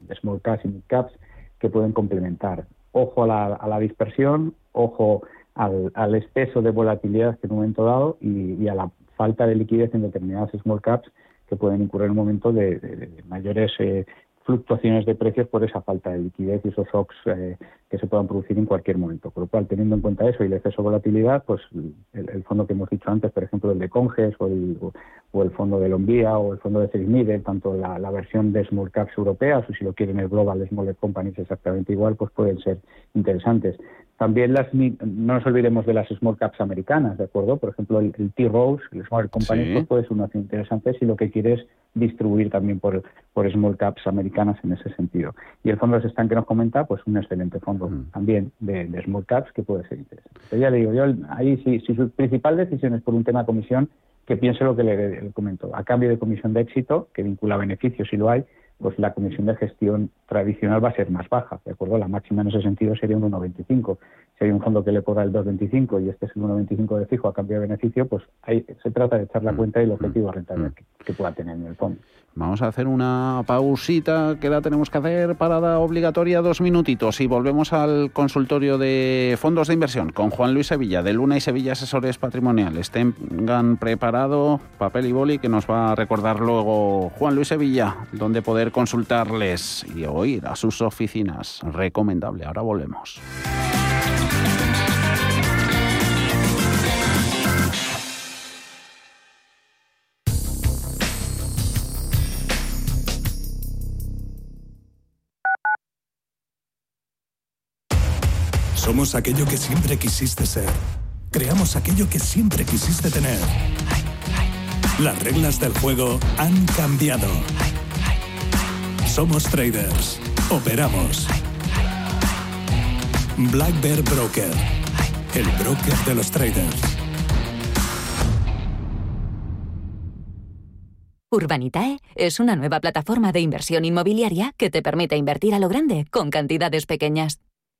de small caps y mid caps que pueden complementar. Ojo a la, a la dispersión, ojo al, al, exceso de volatilidad que en un momento dado y, a la falta de liquidez en determinadas small caps que pueden incurrir en un momento de, mayores eh, fluctuaciones de precios por esa falta de liquidez y esos shocks eh, que se puedan producir en cualquier momento. Por lo cual, teniendo en cuenta eso y el exceso de volatilidad, pues el, fondo que hemos dicho antes, por ejemplo, el de Conges o el, o el fondo de Lombía o el fondo de Celimide, tanto la, la, versión de Small Caps europeas o si lo quieren el Global Small Companies exactamente igual, pues pueden ser interesantes. También las, no nos olvidemos de las small caps americanas, ¿de acuerdo? Por ejemplo, el, T-Rose, el Small Company, pues puede ser una opción interesante si lo que quieres distribuir también por, por small caps americanas en ese sentido. Y el fondo de Stan que nos comenta, pues un excelente fondo mm. también de, small caps que puede ser interesante. Pero ya le digo, yo ahí si, si su principal decisión es por un tema de comisión, que piense lo que le, le comento. A cambio de comisión de éxito, que vincula beneficios si lo hay, pues la comisión de gestión tradicional va a ser más baja, ¿de acuerdo? La máxima en ese sentido sería un 1,25. Si hay un fondo que le cobra el 2,25 y este es el 1,25 de fijo a cambio de beneficio, pues ahí se trata de echar la mm, cuenta y el objetivo mm, rentable mm. que, que, pueda tener en el fondo. Vamos a hacer una pausita que la tenemos que hacer, parada obligatoria, dos minutitos y volvemos al consultorio de fondos de inversión con Juan Luis Sevilla de Luna y Sevilla Asesores Patrimoniales. Tengan preparado papel y boli que nos va a recordar luego Juan Luis Sevilla, donde poder consultarles y oír a sus oficinas. Recomendable. Ahora volvemos. Somos aquello que siempre quisiste ser. Creamos aquello que siempre quisiste tener. Las reglas del juego han cambiado. Somos traders. Operamos. Black Bear Broker. El broker de los traders. Urbanitae es una nueva plataforma de inversión inmobiliaria que te permite invertir a lo grande con cantidades pequeñas.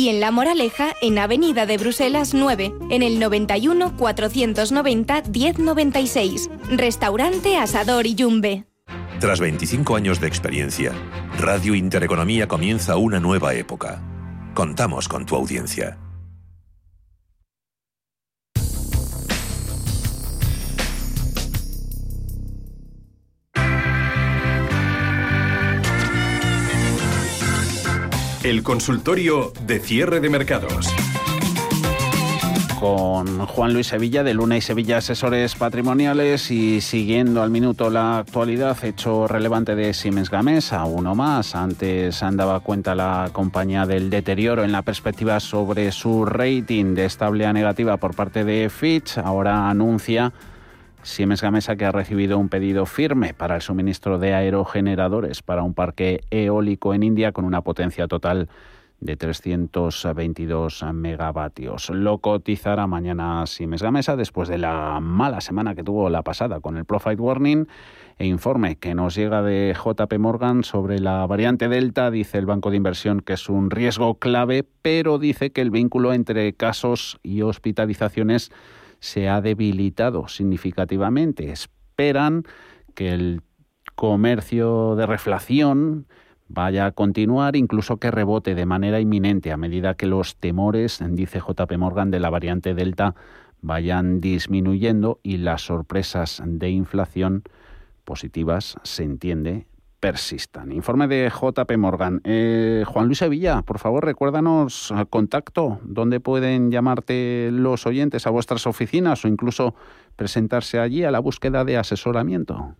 y en La Moraleja, en Avenida de Bruselas 9, en el 91 490 1096. Restaurante Asador y Yumbe. Tras 25 años de experiencia, Radio Intereconomía comienza una nueva época. Contamos con tu audiencia. El consultorio de cierre de mercados con Juan Luis Sevilla de Luna y Sevilla Asesores Patrimoniales y siguiendo al minuto la actualidad, hecho relevante de Siemens Gamesa, uno más. Antes andaba cuenta la compañía del deterioro en la perspectiva sobre su rating de estable a negativa por parte de Fitch. Ahora anuncia Siemens Gamesa que ha recibido un pedido firme para el suministro de aerogeneradores para un parque eólico en India con una potencia total de 322 megavatios. Lo cotizará mañana Siemens Gamesa después de la mala semana que tuvo la pasada con el Profit Warning e informe que nos llega de JP Morgan sobre la variante Delta. Dice el banco de inversión que es un riesgo clave, pero dice que el vínculo entre casos y hospitalizaciones se ha debilitado significativamente. Esperan que el comercio de reflación vaya a continuar, incluso que rebote de manera inminente a medida que los temores, dice JP Morgan, de la variante Delta vayan disminuyendo y las sorpresas de inflación positivas, se entiende, persistan. Informe de JP Morgan. Eh, Juan Luis Sevilla, por favor, recuérdanos contacto, dónde pueden llamarte los oyentes a vuestras oficinas o incluso presentarse allí a la búsqueda de asesoramiento.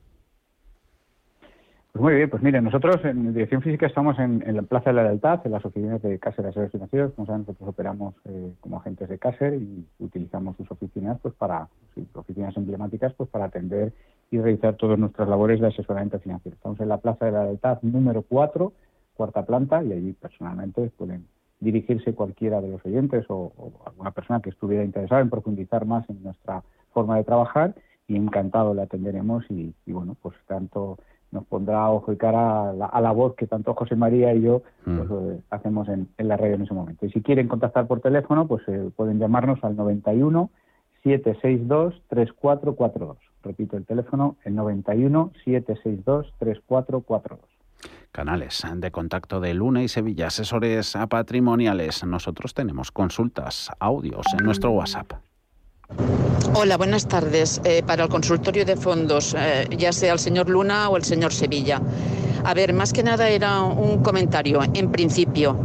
Pues muy bien, pues mire, nosotros en Dirección Física estamos en, la Plaza de la Lealtad, en las oficinas de Cácer Asesores Financieros. Como saben, nosotros operamos eh, como agentes de Cácer y utilizamos sus oficinas pues para, oficinas emblemáticas, pues para atender y realizar todas nuestras labores de asesoramiento financiero. Estamos en la Plaza de la Lealtad número 4, cuarta planta, y allí personalmente pueden dirigirse cualquiera de los oyentes o, alguna persona que estuviera interesada en profundizar más en nuestra forma de trabajar y encantado le atenderemos y, y bueno, pues tanto nos pondrá ojo y cara a la, voz que tanto José María y yo mm. pues, eh, hacemos en, la radio en ese momento. Y si quieren contactar por teléfono, pues eh, pueden llamarnos al 91 762 3442. Repito el teléfono, el 91 762 3442 canales de contacto de Luna y Sevilla, asesores patrimoniales. Nosotros tenemos consultas, audios en nuestro WhatsApp. Hola, buenas tardes. Eh, para el consultorio de fondos, eh, ya sea el señor Luna o el señor Sevilla. A ver, más que nada era un comentario. En principio,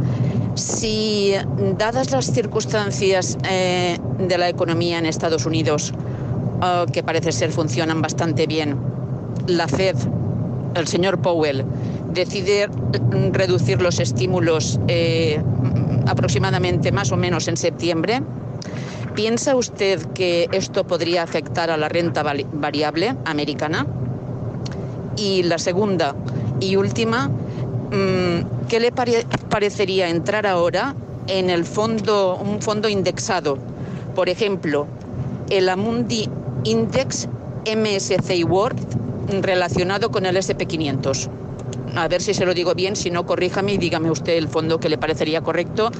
si dadas las circunstancias eh, de la economía en Estados Unidos, que parece ser funcionan bastante bien, la Fed, el señor Powell, decide reducir los estímulos aproximadamente más o menos en septiembre, ¿piensa usted que esto podría afectar a la renta variable americana? Y la segunda y última, mm, ¿qué le parecería entrar ahora en el fondo, un fondo indexado? Por ejemplo, el Amundi Index MSCI World relacionado con el SP500. A ver si se lo digo bien, si no, corríjame y dígame usted el fondo que le parecería correcto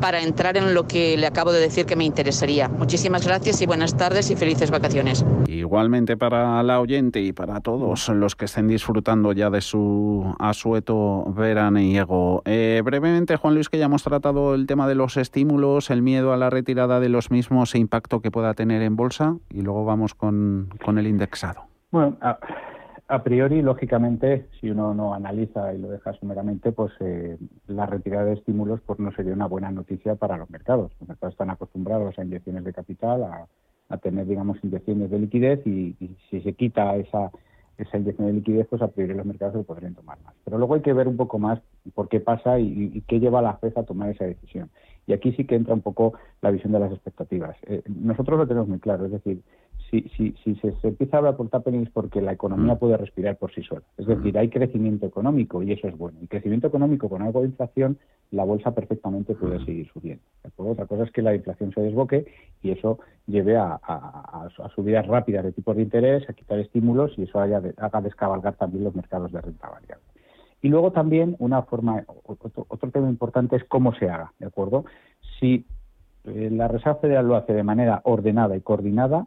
para entrar en lo que le acabo de decir que me interesaría. Muchísimas gracias y buenas tardes y felices vacaciones. Igualmente para la oyente y para todos los que estén disfrutando ya de su asueto veraniego. Eh, brevemente, Juan Luis, que ya hemos tratado el tema de los estímulos, el miedo a la retirada de los mismos e impacto que pueda tener en bolsa y luego vamos con, con el indexado. Bueno, a priori, lógicamente, si uno no analiza y lo deja sumeramente, pues eh, la retirada de estímulos pues no sería una buena noticia para los mercados. Los mercados están acostumbrados a inyecciones de capital, a, tener, digamos, inyecciones de liquidez y, si se quita esa, esa inyección de liquidez, pues a priori los mercados se podrían tomar más. Pero luego hay que ver un poco más por qué pasa y, qué lleva a la FED a tomar esa decisión. Y aquí sí que entra un poco la visión de las expectativas. Eh, nosotros lo tenemos muy claro, es decir, si, si, si se, empieza a hablar por tapenings porque la economía mm. puede respirar por sí sola. Es decir, mm. hay crecimiento económico y eso es bueno. Y crecimiento económico con algo de inflación, la bolsa perfectamente puede mm. seguir subiendo. Otra cosa es que la inflación se desboque y eso lleve a, subidas rápidas de tipos de interés, a quitar estímulos y eso haya haga descabalgar también los mercados de renta variable. Y luego también una forma, otro, otro tema importante es cómo se haga, ¿de acuerdo? Si eh, la Reserva Federal lo hace de manera ordenada y coordinada,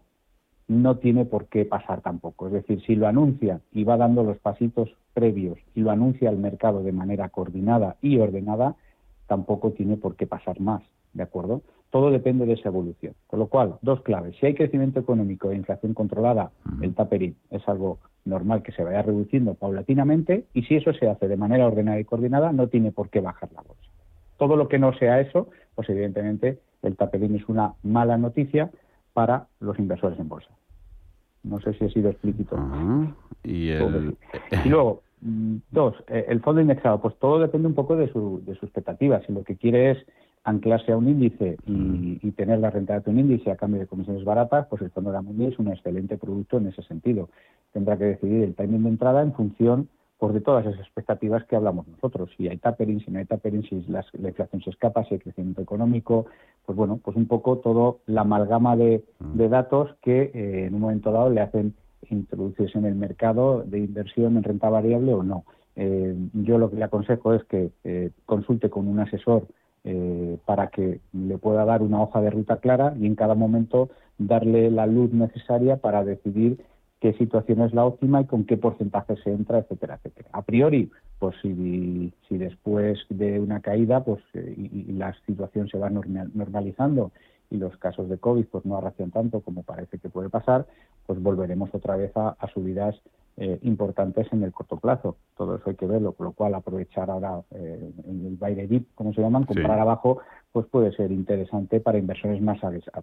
no tiene por qué pasar tampoco. Es decir, si lo anuncia y va dando los pasitos previos y lo anuncia al mercado de manera coordinada y ordenada, tampoco tiene por qué pasar más, ¿de acuerdo? Todo depende de esa evolución. Con lo cual, dos claves. Si hay crecimiento económico e inflación controlada, el tapering es algo normal que se vaya reduciendo paulatinamente y si eso se hace de manera ordenada y coordinada, no tiene por qué bajar la bolsa. Todo lo que no sea eso, pues evidentemente el tapering es una mala noticia para los inversores en bolsa. No sé si he sido explícito. y, luego, mm, dos, eh, el fondo indexado, pues todo depende un poco de su, de su expectativa. Si lo que quiere es anclarse a un índice y, tener la rentabilidad de un índice a cambio de comisiones baratas, pues el fondo de la Mundi es un excelente producto en ese sentido. Tendrá que decidir el timing de entrada en función por de todas esas expectativas que hablamos nosotros. Si hay tapering, si no hay tapering, si la inflación se escapa, si hay crecimiento económico, pues bueno, pues un poco todo la amalgama de, mm. datos que eh, en un momento dado le hacen introducirse en el mercado de inversión en renta variable o no. Eh, yo lo que le aconsejo es que eh, consulte con un asesor para que le pueda dar una hoja de ruta clara y en cada momento darle la luz necesaria para decidir qué situación es la óptima y con qué porcentaje se entra, etcétera, etcétera. A priori, pues si, si después de una caída pues eh, y, la situación se va normalizando y los casos de COVID pues no arracian tanto como parece que puede pasar, pues volveremos otra vez a, subidas eh, importantes en el corto plazo. Todo eso hay que verlo, con lo cual aprovechar ahora eh, el buy dip, como se llaman, comprar abajo, pues puede ser interesante para inversores más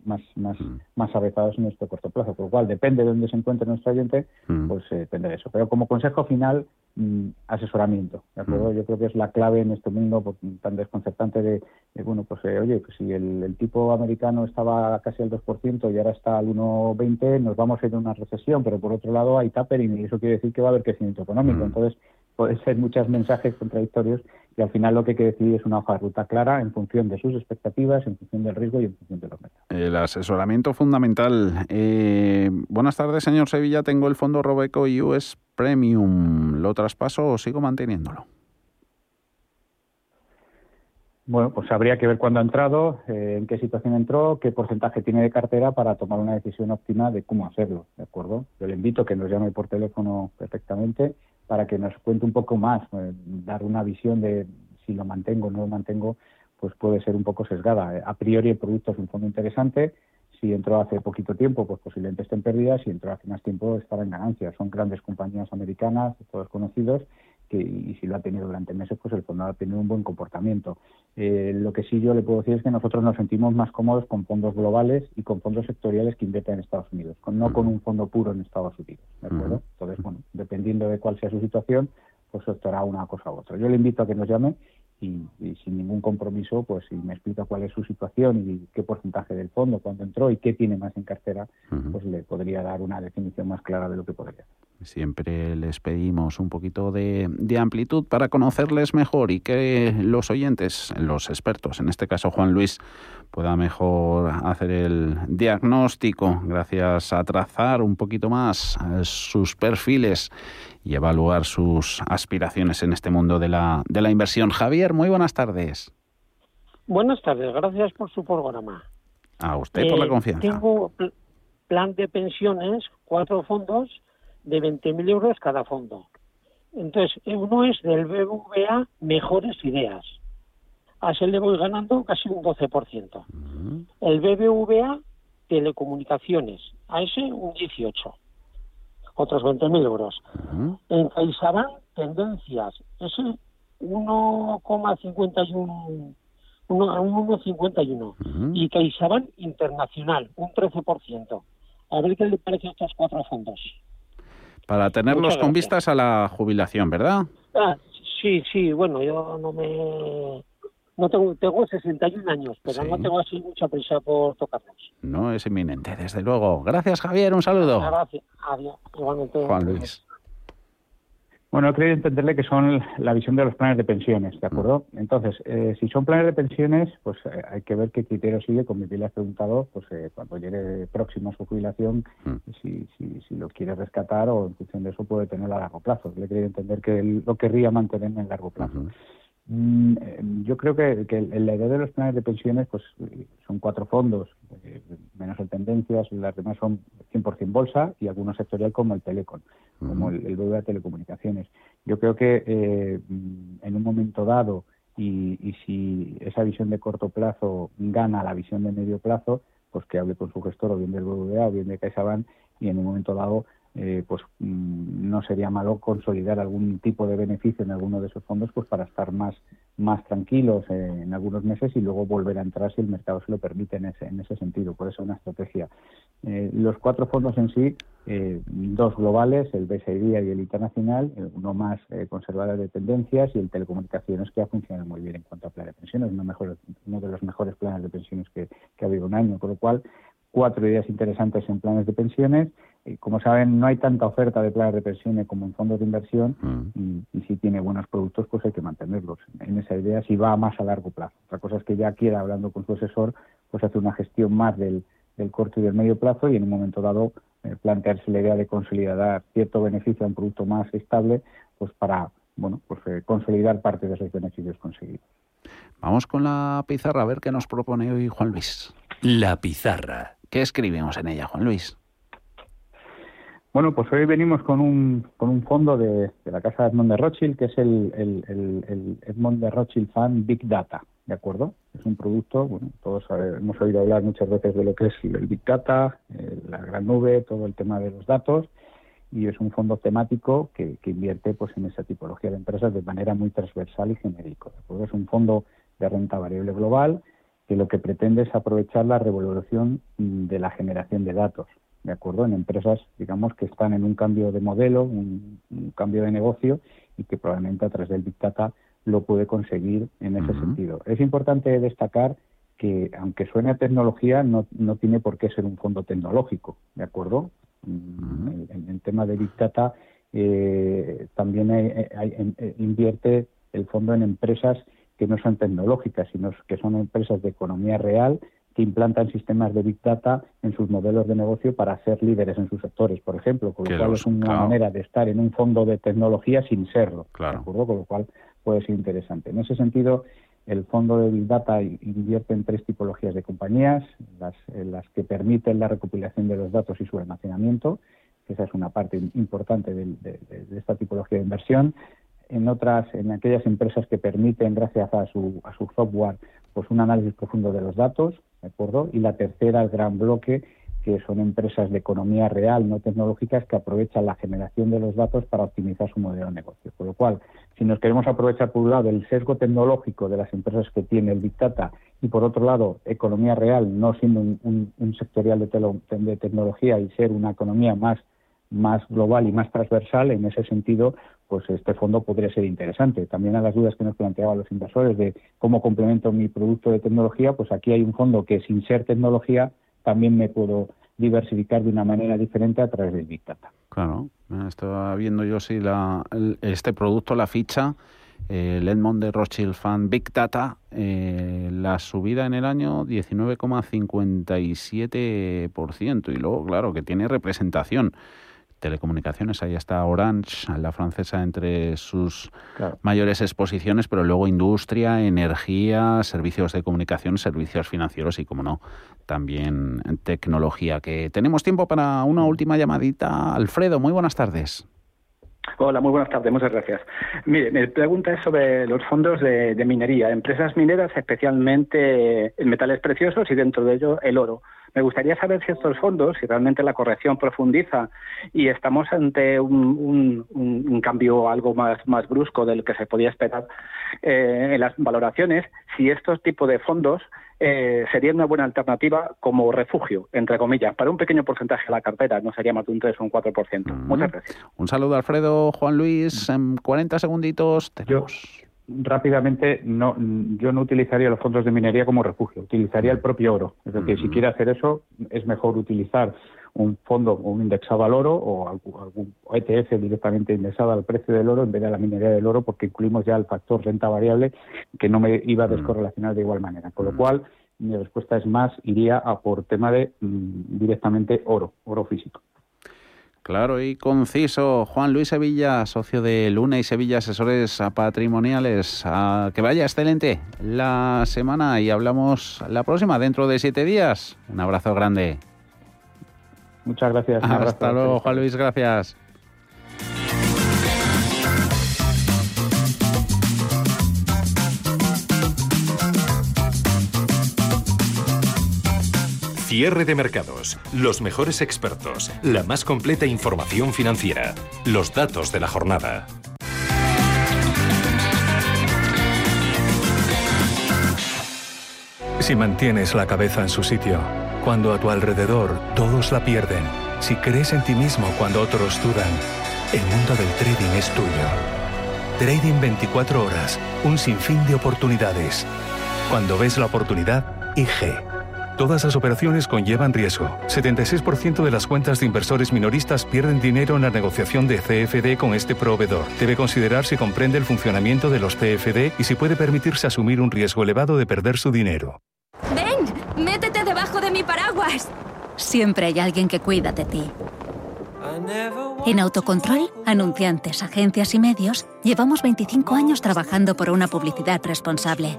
más más, mm. más avezados en este corto plazo. Por lo cual, depende de dónde se encuentre nuestro oyente, mm. pues eh, depende de eso. Pero como consejo final, mm, asesoramiento. ¿de acuerdo? Yo creo que es la clave en este mundo tan desconcertante de, bueno, pues eh, oye, pues si el, tipo americano estaba casi al 2% y ahora está al 1,20, nos vamos a ir a una recesión, pero por otro lado hay tapering y eso quiere decir que va a haber crecimiento económico. Entonces, pueden ser muchos mensajes contradictorios y al final lo que hay que decidir es una hoja de ruta clara en función de sus expectativas, en función del riesgo y en función de los mercados. El asesoramiento fundamental. Eh, buenas tardes, señor Sevilla. Tengo el fondo Robeco US Premium. ¿Lo traspaso o sigo manteniéndolo? Bueno, pues habría que ver cuándo ha entrado, eh, en qué situación entró, qué porcentaje tiene de cartera para tomar una decisión óptima de cómo hacerlo, ¿de acuerdo? Yo le invito a que nos llame por teléfono perfectamente para que nos cuente un poco más, eh, dar una visión de si lo mantengo o no lo mantengo, pues puede ser un poco sesgada. A priori el producto es un fondo interesante, si entró hace poquito tiempo, pues posiblemente esté en pérdida, si entró hace más tiempo estará en ganancias. Son grandes compañías americanas, todos conocidos, que, y si lo ha tenido durante meses, pues el fondo ha tenido un buen comportamiento. Eh, lo que sí yo le puedo decir es que nosotros nos sentimos más cómodos con fondos globales y con fondos sectoriales que invierten en Estados Unidos, no con un fondo puro en Estados Unidos. ¿de acuerdo? Entonces, bueno, dependiendo de cuál sea su situación, pues optará una cosa u otra. Yo le invito a que nos llame y, sin ningún compromiso, pues si me explica cuál es su situación y qué porcentaje del fondo, cuándo entró y qué tiene más en cartera, pues le podría dar una definición más clara de lo que podría. Siempre les pedimos un poquito de, de, amplitud para conocerles mejor y que los oyentes, los expertos, en este caso Juan Luis, pueda mejor hacer el diagnóstico gracias a trazar un poquito más sus perfiles y evaluar sus aspiraciones en este mundo de la, de la inversión. Javier, muy buenas tardes. Buenas tardes, gracias por su programa. A usted por la eh, confianza. Tengo plan de pensiones, cuatro fondos de 20.000 euros cada fondo. Entonces, uno es del BBVA Mejores Ideas. A ese le voy ganando casi un 12%. El BBVA Telecomunicaciones, a ese un 18%. Otros 20.000 euros. En CaixaBank, Tendencias, ese 1,51 1,51. Y CaixaBank Internacional, un 13%. A ver qué le parece a estos cuatro fondos. Para tenerlos con vistas a la jubilación, ¿verdad? Ah, sí, sí, bueno, yo no me... No tengo, tengo 61 años, pero no tengo así mucha prisa por tocarlos. No es inminente, desde luego. Gracias, Javier, un saludo. Gracias, adiós, igualmente. Juan Luis. Bueno, creo entenderle que son la visión de los planes de pensiones, ¿de acuerdo? Mm. Entonces, eh, si son planes de pensiones, pues eh, hay que ver qué criterio sigue, como me le has preguntado, pues eh, cuando llegue próximo a su jubilación, mm. si, si, si, lo quiere rescatar o en función de eso puede tenerlo a largo plazo. Le quería entender que lo querría mantener en largo plazo. Mm, yo creo que, que la idea de los planes de pensiones pues son cuatro fondos, eh, menos en tendencias, las demás son 100% bolsa y algunos sectorial como el Telecom, como el, el de Telecomunicaciones. Yo creo que eh, en un momento dado y, y, si esa visión de corto plazo gana la visión de medio plazo, pues que hable con su gestor o bien del BBVA o bien de CaixaBank y en un momento dado eh, pues mm, no sería malo consolidar algún tipo de beneficio en alguno de esos fondos pues para estar más más tranquilos en algunos meses y luego volver a entrar si el mercado se lo permite en ese en ese sentido. Por eso una estrategia. Eh, los cuatro fondos en sí eh, dos globales el BSI y el internacional uno más conservador de tendencias y el telecomunicaciones que ha funcionado muy bien en cuanto a plan de pensiones uno mejor uno de los mejores planes de pensiones que, que ha habido un año con lo cual cuatro ideas interesantes en planes de pensiones. como saben, no hay tanta oferta de planes de pensiones como en fondos de inversión mm. y, si tiene buenos productos, pues hay que mantenerlos en esa idea si va más a largo plazo. Otra cosa es que ya quiera, hablando con su asesor, pues hace una gestión más del, corto y del medio plazo y en un momento dado eh, plantearse la idea de consolidar cierto beneficio a un producto más estable, pues para bueno, pues eh, consolidar parte de esos beneficios conseguidos. Vamos con la pizarra a ver qué nos propone hoy Juan Luis. La pizarra. ¿Qué escribimos en ella, Juan Luis? Bueno, pues hoy venimos con un, con un fondo de, la casa Edmond de Rothschild, que es el, el, Edmond de Rothschild Fund Big Data, ¿de acuerdo? Es un producto, bueno, todos hemos oído hablar muchas veces de lo que es el Big Data, eh, la gran nube, todo el tema de los datos, y es un fondo temático que, invierte pues en esa tipología de empresas de manera muy transversal y genérico, ¿de acuerdo? Es un fondo de renta variable global, que lo que pretende es aprovechar la revolución de la generación de datos, ¿de acuerdo? En empresas, digamos, que están en un cambio de modelo, un, cambio de negocio y que probablemente a través del Big Data lo puede conseguir en ese sentido. Es importante destacar que, aunque suene a tecnología, no, no tiene por qué ser un fondo tecnológico, ¿de acuerdo? en, el tema de Big Data eh, también invierte el fondo en empresas que no son tecnológicas, sino que son empresas de economía real que implantan sistemas de Big Data en sus modelos de negocio para ser líderes en sus sectores, por ejemplo, con lo cual es una manera de estar en un fondo de tecnología sin serlo, claro. Con lo cual puede ser interesante. En ese sentido, el fondo de Big Data invierte en tres tipologías de compañías, las, las que permiten la recopilación de los datos y su almacenamiento, que esa es una parte importante de esta tipología de inversión en otras, en aquellas empresas que permiten, gracias a su, a su software, pues un análisis profundo de los datos, ¿de acuerdo? Y la tercera, el gran bloque, que son empresas de economía real, no tecnológicas, que aprovechan la generación de los datos para optimizar su modelo de negocio. Por lo cual, si nos queremos aprovechar, por un lado, el sesgo tecnológico de las empresas que tiene el Big Data y, por otro lado, economía real, no siendo un, sectorial de, de tecnología y ser una economía más más global y más transversal, en ese sentido, pues este fondo podría ser interesante. También a las dudas que nos planteaban los inversores de cómo complemento mi producto de tecnología, pues aquí hay un fondo que sin ser tecnología también me puedo diversificar de una manera diferente a través del Big Data. Claro, estaba viendo yo si la, este producto, la ficha, el Edmond de Rothschild Fund Big Data, eh, la subida en el año 19,57% y luego, claro, que tiene representación telecomunicaciones, ahí está Orange, la francesa, entre sus mayores exposiciones, pero luego industria, energía, servicios de comunicación, servicios financieros y, como no, también tecnología. Que tenemos tiempo para una última llamadita. Alfredo, muy buenas tardes. Hola, muy buenas tardes, muchas gracias. Mire, mi pregunta es sobre los fondos de, de minería, empresas mineras, especialmente en metales preciosos y dentro de ello el oro. Me gustaría saber si estos fondos, si realmente la corrección profundiza y estamos ante un, cambio algo más, más brusco del que se podía esperar eh, en las valoraciones, si estos tipos de fondos eh, serían una buena alternativa como refugio, entre comillas, para un pequeño porcentaje de la cartera, no sería más de un 3 o un 4%. Muchas gracias. Un saludo, Alfredo. Juan Luis, en 40 segunditos tenemos rápidamente, no, yo no utilizaría los fondos de minería como refugio, utilizaría el propio oro. Es decir, si quiere hacer eso, es mejor utilizar un fondo o un indexado al oro o algún ETF directamente indexado al precio del oro en vez de a la minería del oro, porque incluimos ya el factor renta variable que no me iba a descorrelacionar de igual manera. Con lo cual, mi respuesta es más, iría a por tema de mm, directamente oro, oro físico. Claro y conciso. Juan Luis Sevilla, socio de Luna y Sevilla Asesores Patrimoniales. que vaya excelente la semana y hablamos la próxima, dentro de siete días. Un abrazo grande. Muchas gracias. Hasta luego, Juan Luis. Gracias. Cierre de mercados, los mejores expertos, la más completa información financiera, los datos de la jornada. Si mantienes la cabeza en su sitio, cuando a tu alrededor todos la pierden, si crees en ti mismo cuando otros dudan, el mundo del trading es tuyo. Trading 24 horas, un sinfín de oportunidades. Cuando ves la oportunidad, IG. Todas las operaciones conllevan riesgo. 76% de las cuentas de inversores minoristas pierden dinero en la negociación de CFD con este proveedor. Debe considerar si comprende el funcionamiento de los CFD y si puede permitirse asumir un riesgo elevado de perder su dinero. ¡Ven! ¡Métete debajo de mi paraguas! Siempre hay alguien que cuida de ti. En Autocontrol, anunciantes, agencias y medios, llevamos 25 años trabajando por una publicidad responsable.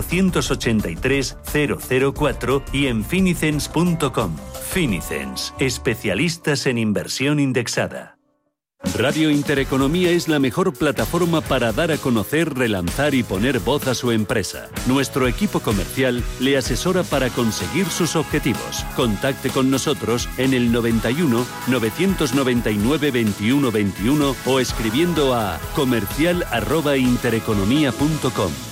483 004 y en finicens.com. Finicens, especialistas en inversión indexada. Radio Intereconomía es la mejor plataforma para dar a conocer, relanzar y poner voz a su empresa. Nuestro equipo comercial le asesora para conseguir sus objetivos. Contacte con nosotros en el 91 999 21 21 o escribiendo a comercial@intereconomía.com.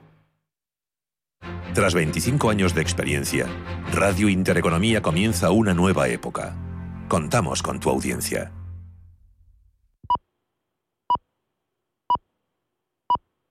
Tras 25 años de experiencia, Radio Intereconomía comienza una nueva época. Contamos con tu audiencia.